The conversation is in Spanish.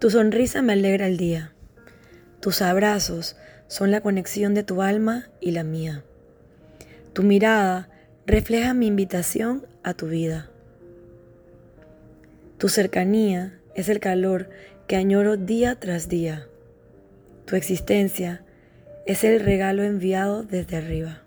Tu sonrisa me alegra el día. Tus abrazos son la conexión de tu alma y la mía. Tu mirada refleja mi invitación a tu vida. Tu cercanía es el calor que añoro día tras día. Tu existencia es el regalo enviado desde arriba.